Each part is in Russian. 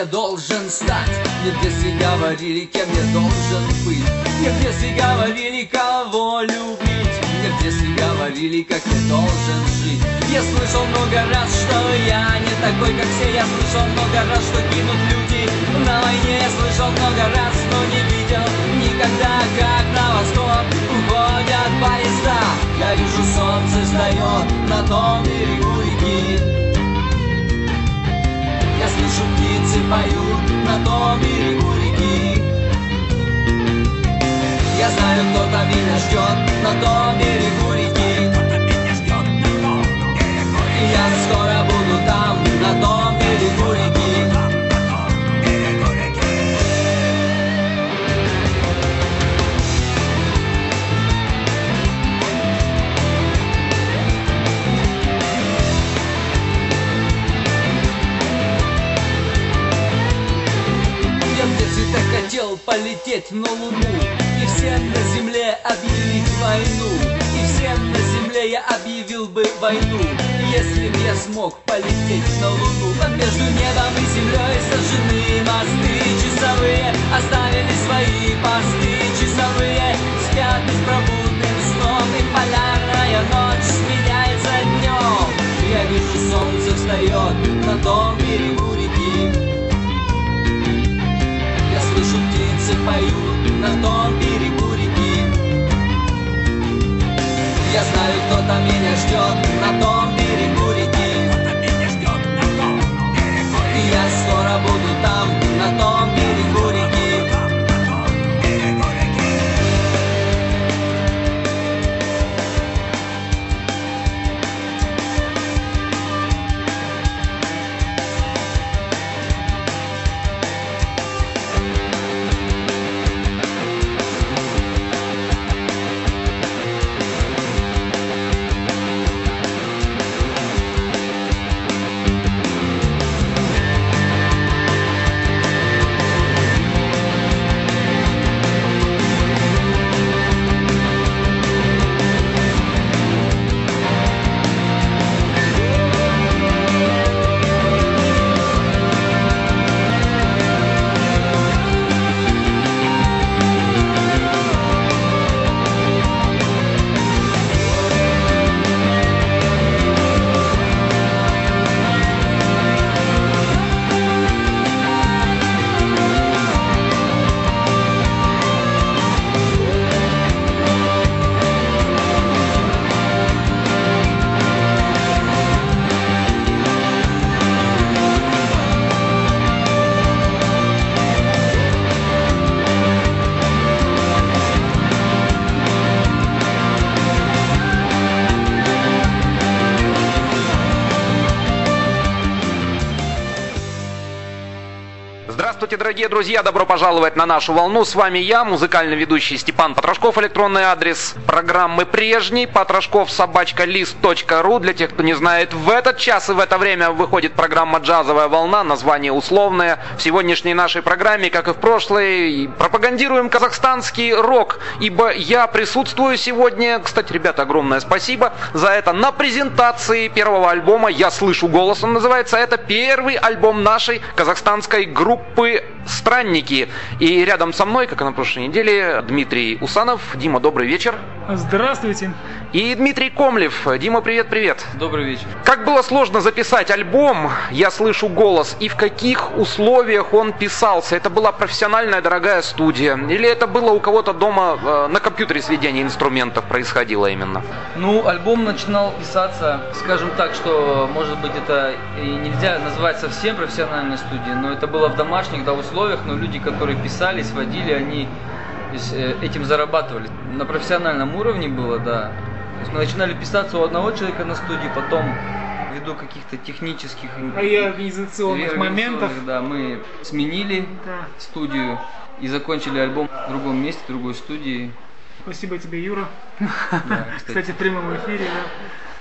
я должен стать. Мне в детстве говорили, кем я должен быть. Мне в детстве говорили, кого любить. Мне в детстве говорили, как я должен жить. Я слышал много раз, что я не такой, как все. Я слышал много раз, что гинут люди. На войне Я слышал много раз, но не видел никогда, как на восток уходят поезда. Я вижу, солнце встает на том берегу реки я слышу, птицы поют на том берегу реки. Я знаю, кто-то меня ждет на том берегу реки. Я скоро буду там, на том берегу реки войну. Если б я смог полететь на Луну А между небом и землей сожжены мосты часовые Оставили свои посты часовые Спят беспробудным сном И полярная ночь сменяется днем. Я вижу, солнце встает на том берегу реки. Я слышу, птицы поют кто-то меня ждет. На том Здравствуйте, дорогие друзья, добро пожаловать на нашу волну. С вами я, музыкальный ведущий Степан Потрошков. Электронный адрес программы прежний, потрошков собачка лист.ру. Для тех, кто не знает, в этот час и в это время выходит программа «Джазовая волна», название условное. В сегодняшней нашей программе, как и в прошлой, пропагандируем казахстанский рок, ибо я присутствую сегодня, кстати, ребята, огромное спасибо за это, на презентации первого альбома «Я слышу голос», он называется. Это первый альбом нашей казахстанской группы «Странники». И рядом со мной, как и на прошлой неделе, Дмитрий Усанов. Дима, добрый вечер. Здравствуйте. И Дмитрий Комлев. Дима, привет-привет. Добрый вечер. Как было сложно записать альбом «Я слышу голос» и в каких условиях он писался? Это была профессиональная дорогая студия? Или это было у кого-то дома э, на компьютере сведение инструментов происходило именно? Ну, альбом начинал писаться, скажем так, что, может быть, это и нельзя назвать совсем профессиональной студией, но это было в домашних да, условиях, но люди, которые писали, сводили, они э, этим зарабатывали. На профессиональном уровне было, да. То есть мы начинали писаться у одного человека на студии, потом ввиду каких-то технических А и организационных моментов. да, мы сменили Да. студию и закончили альбом в другом месте, в другой студии. Спасибо тебе, Юра. Да, кстати. Кстати, в прямом эфире, да.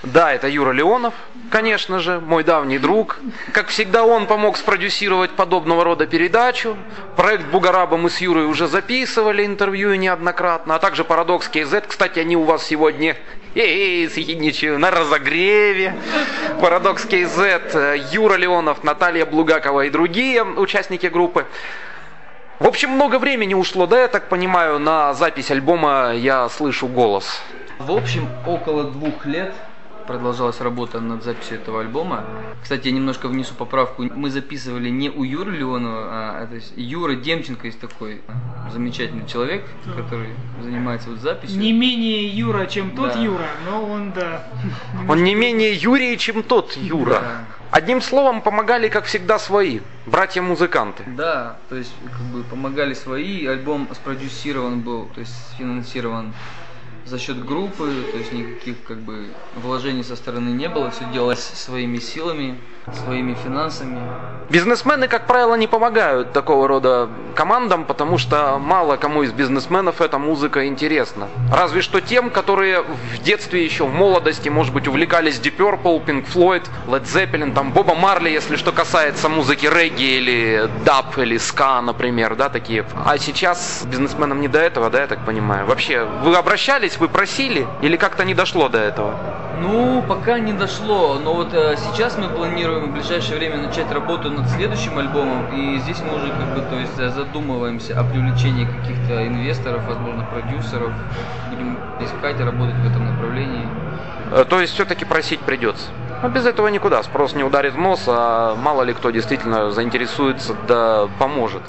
Да, это Юра Леонов, конечно же, мой давний друг. Как всегда, он помог спродюсировать подобного рода передачу. Проект Бугараба мы с Юрой уже записывали интервью неоднократно, а также Парадокс KZ. Кстати, они у вас сегодня Эй, съедничаю на разогреве. Парадокс KZ, Юра Леонов, Наталья Блугакова и другие участники группы. В общем, много времени ушло, да, я так понимаю, на запись альбома «Я слышу голос». В общем, около двух лет продолжалась работа над записью этого альбома. Кстати, я немножко внесу поправку. Мы записывали не у Юры Леонова, а то есть Юра Демченко есть такой замечательный человек, который занимается вот записью. Не менее Юра, чем тот Да. Юра, но он, да. Он не менее Юрий, чем тот Юра. Да. Одним словом, помогали, как всегда, свои, братья-музыканты. Да, то есть как бы помогали свои, альбом спродюсирован был, то есть финансирован за счет группы, то есть никаких как бы вложений со стороны не было, все делалось своими силами, своими финансами. Бизнесмены, как правило, не помогают такого рода командам, потому что мало кому из бизнесменов эта музыка интересна. Разве что тем, которые в детстве еще, в молодости, может быть, увлекались Deep Purple, Pink Floyd, Led Zeppelin, там Боба Марли, если что касается музыки регги или даб или ска, например, да, такие. А сейчас бизнесменам не до этого, да, я так понимаю. Вообще, вы обращались, вы просили или как-то не дошло до этого? Ну, пока не дошло, но вот э, сейчас мы планируем в ближайшее время начать работу над следующим альбомом, и здесь мы уже как бы, то есть э, задумываемся о привлечении каких-то инвесторов, возможно, продюсеров, будем искать и работать в этом направлении. Э, То есть все-таки просить придется. А без этого никуда. Спрос не ударит в нос, а мало ли кто действительно заинтересуется, да поможет.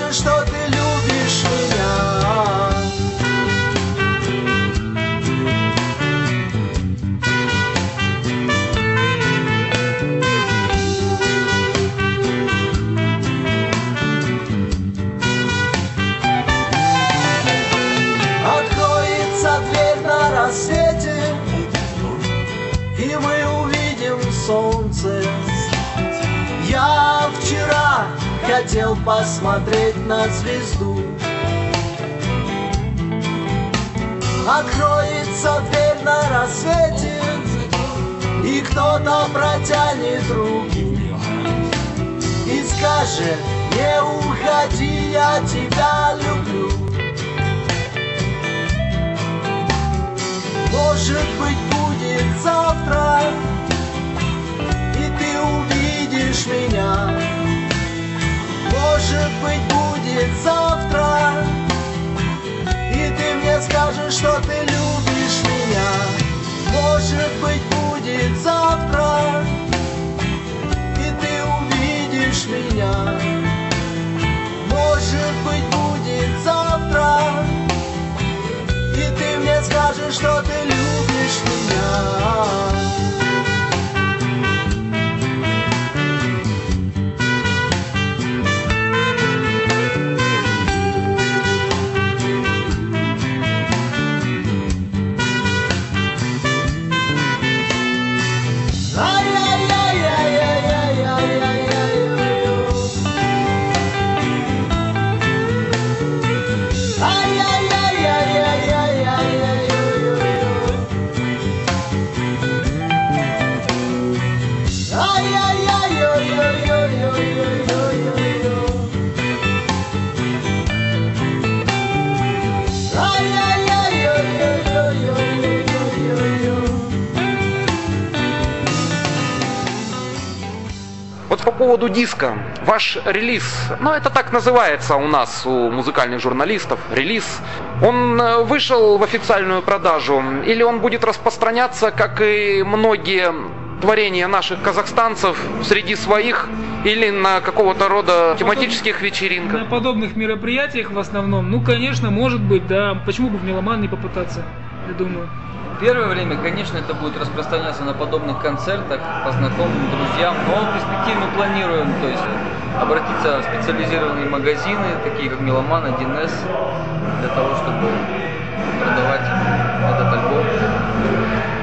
Скажешь, что ты любишь меня. Откроется дверь на рассвете, и мы увидим солнце. Хотел посмотреть на звезду. Откроется дверь на рассвете, и кто-то протянет руку и скажет, не уходи, я тебя люблю. Может быть, будет завтра, и ты увидишь меня. Может быть, будет завтра, и ты мне скажешь, что ты любишь меня. Может быть, будет завтра, и ты увидишь меня. Может быть, будет завтра, и ты мне скажешь, что ты любишь меня. Поводу диска. Ваш релиз, ну это так называется у нас, у музыкальных журналистов, релиз. Он э, вышел в официальную продажу или он будет распространяться, как и многие творения наших казахстанцев среди своих или на какого-то рода тематических вечеринках? На подобных мероприятиях в основном, ну, конечно, может быть, да. Почему бы в меломан не попытаться, я думаю. Первое время, конечно, это будет распространяться на подобных концертах, по знакомым, друзьям, но в перспективе мы планируем, то есть обратиться в специализированные магазины, такие как Меломан, 1С, для того, чтобы продавать этот альбом.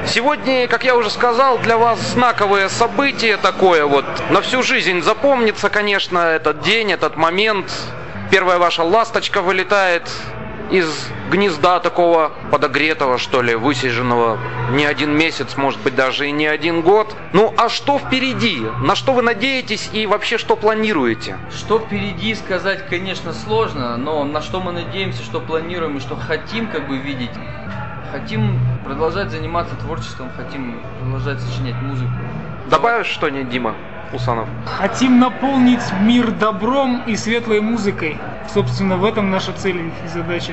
Сегодня, как я уже сказал, для вас знаковое событие такое вот. На всю жизнь запомнится, конечно, этот день, этот момент. Первая ваша ласточка вылетает из гнезда такого подогретого, что ли, высиженного не один месяц, может быть, даже и не один год. Ну, а что впереди? На что вы надеетесь и вообще что планируете? Что впереди сказать, конечно, сложно, но на что мы надеемся, что планируем и что хотим как бы видеть. Хотим продолжать заниматься творчеством, хотим продолжать сочинять музыку. Добавишь что-нибудь, Дима? Усанов. Хотим наполнить мир добром и светлой музыкой. Собственно, в этом наша цель и задача.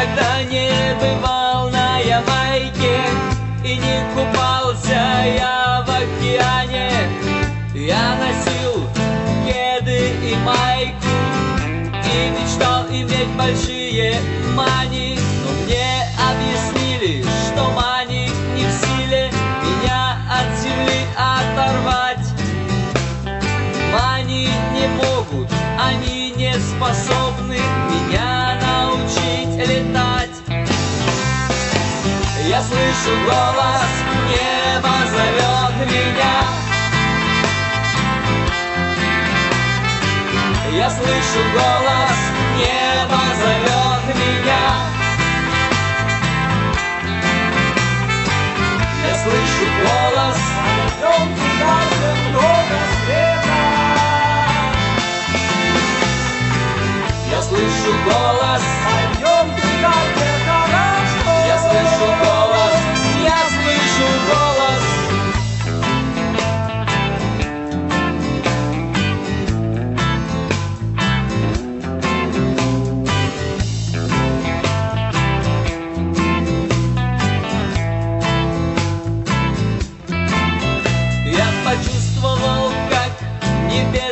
Никогда не бывал на Ямайке И не купался я в океане. Я носил кеды и майку И мечтал иметь большие мани. Но мне объяснили, что мани не в силе Меня от земли оторвать. Мани не могут, они не способны Я слышу голос, небо зовет меня. Я слышу голос, небо зовет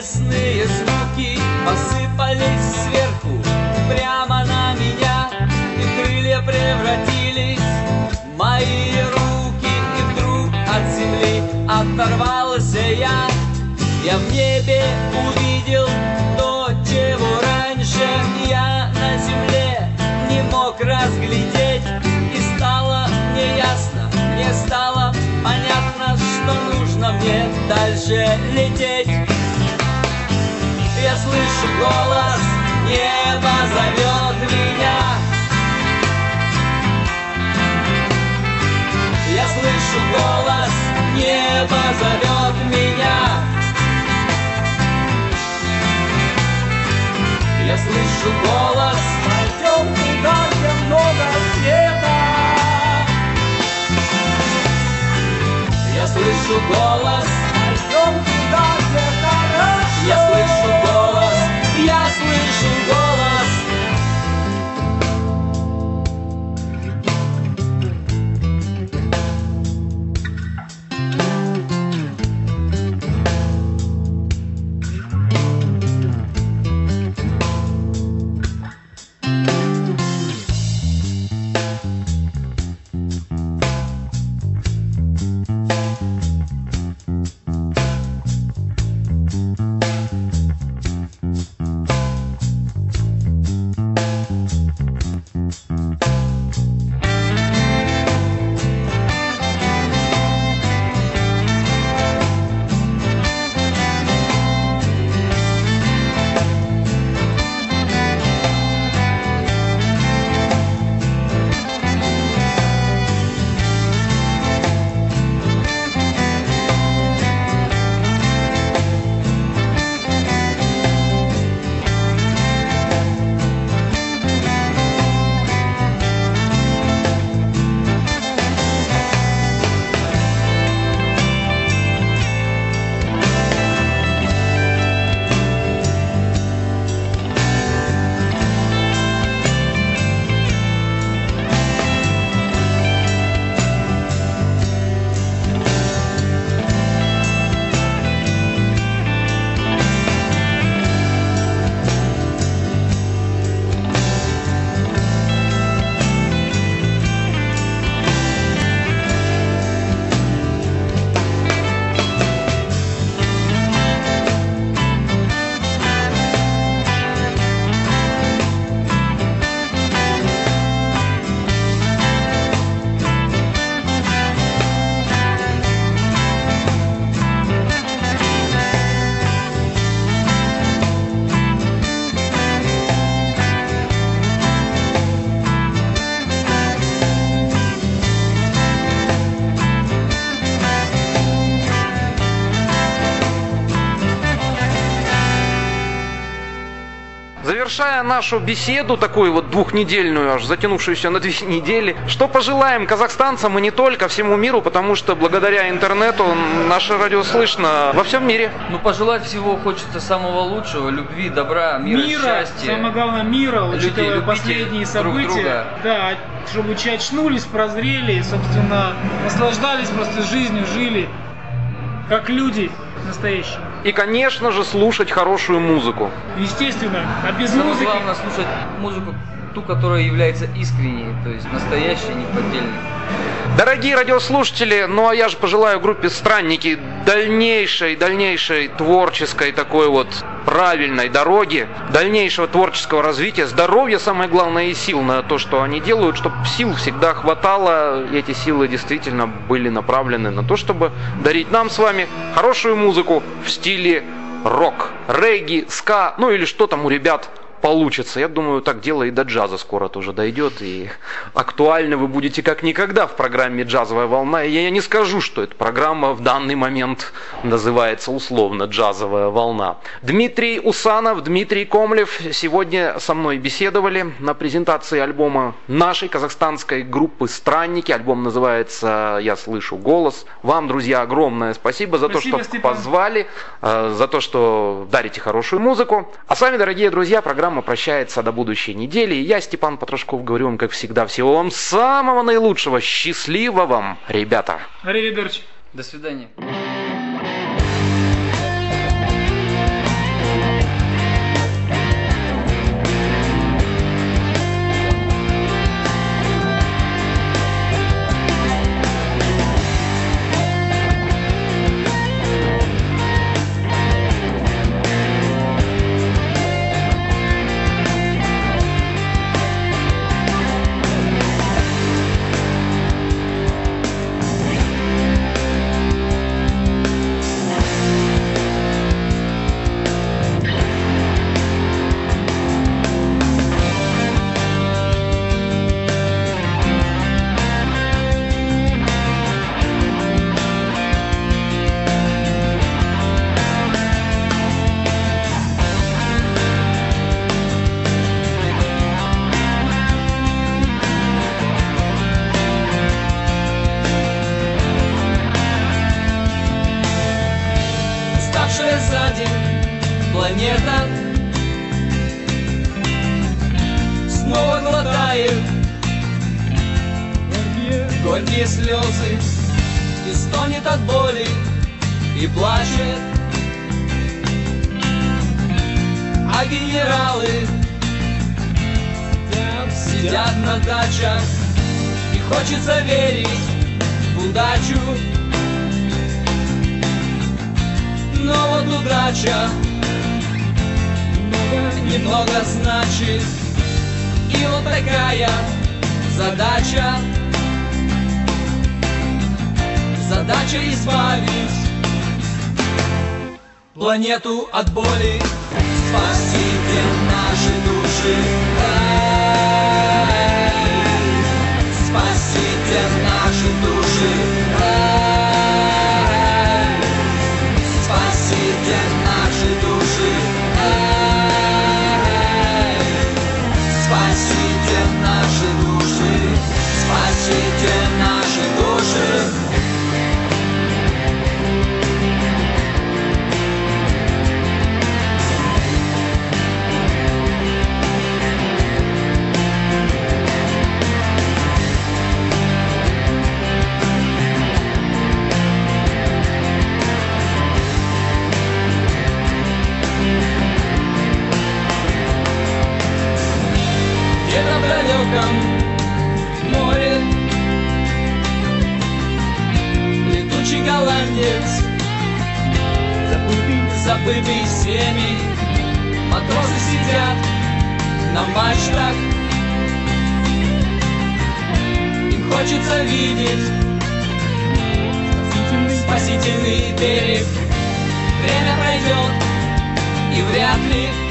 небесные звуки посыпались сверху прямо на меня, и крылья превратились в мои руки, и вдруг от земли оторвался я. Я в небе увидел то, чего раньше я на земле не мог разглядеть, и стало мне ясно, мне стало понятно, что нужно мне дальше лететь. Я слышу голос, небо зовет меня. Я слышу голос, небо зовет меня. Завершая нашу беседу, такую вот двухнедельную, аж затянувшуюся на две недели, что пожелаем казахстанцам и не только, всему миру, потому что благодаря интернету наше радио слышно во всем мире. Ну, пожелать всего хочется самого лучшего, любви, добра, мира, Мира, счастья. самое главное мира, учитывая любите последние друг события. друга. Да, чтобы че очнулись, прозрели, и, собственно, наслаждались просто жизнью, жили как люди настоящие. И, конечно же, слушать хорошую музыку. Естественно, а без Самое музыки главное слушать музыку, ту, которая является искренней, то есть настоящей, неподдельной. Дорогие радиослушатели, ну а я же пожелаю группе «Странники» дальнейшей, дальнейшей творческой такой вот правильной дороги, дальнейшего творческого развития, здоровья, самое главное, и сил на то, что они делают, чтобы сил всегда хватало, и эти силы действительно были направлены на то, чтобы дарить нам с вами хорошую музыку в стиле рок, регги, ска, ну или что там у ребят получится. Я думаю, так дело и до джаза скоро тоже дойдет. И актуальны вы будете как никогда в программе «Джазовая волна». И я не скажу, что эта программа в данный момент называется условно «Джазовая волна». Дмитрий Усанов, Дмитрий Комлев сегодня со мной беседовали на презентации альбома нашей казахстанской группы «Странники». Альбом называется «Я слышу голос». Вам, друзья, огромное спасибо за Спасибо, то, что Степан. позвали, э, за то, что дарите хорошую музыку. А с вами, дорогие друзья, программа прощается до будущей недели. И я, Степан Потрошков, говорю вам, как всегда, всего вам самого наилучшего. Счастливо вам, ребята! Аривидерчи. До свидания. Горькие слезы И стонет от боли и плачет. А генералы сидят на дачах И хочется верить в удачу. Но вот удача немного значит. И вот такая задача Задача избавить планету от боли Далеком море. Летучий голландец. Забытый, забытый всеми Матросы сидят на мачтах. Им хочется видеть Спасительный берег. Время пройдет и вряд ли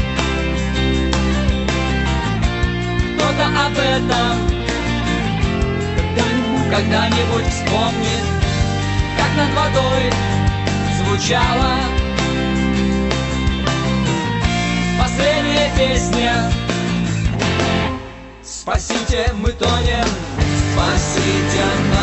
кто-то об этом. Когда-нибудь, когда-нибудь вспомнит, как над водой звучала последняя песня. Спасите, мы тонем, спасите наши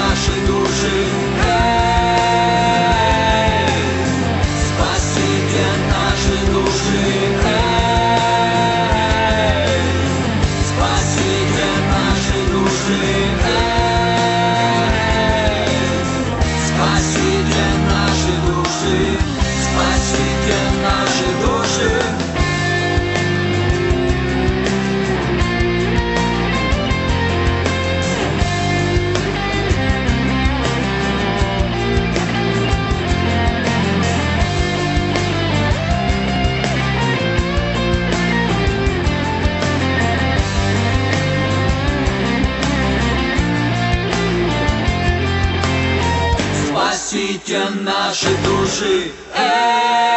Спасите наши души, эй!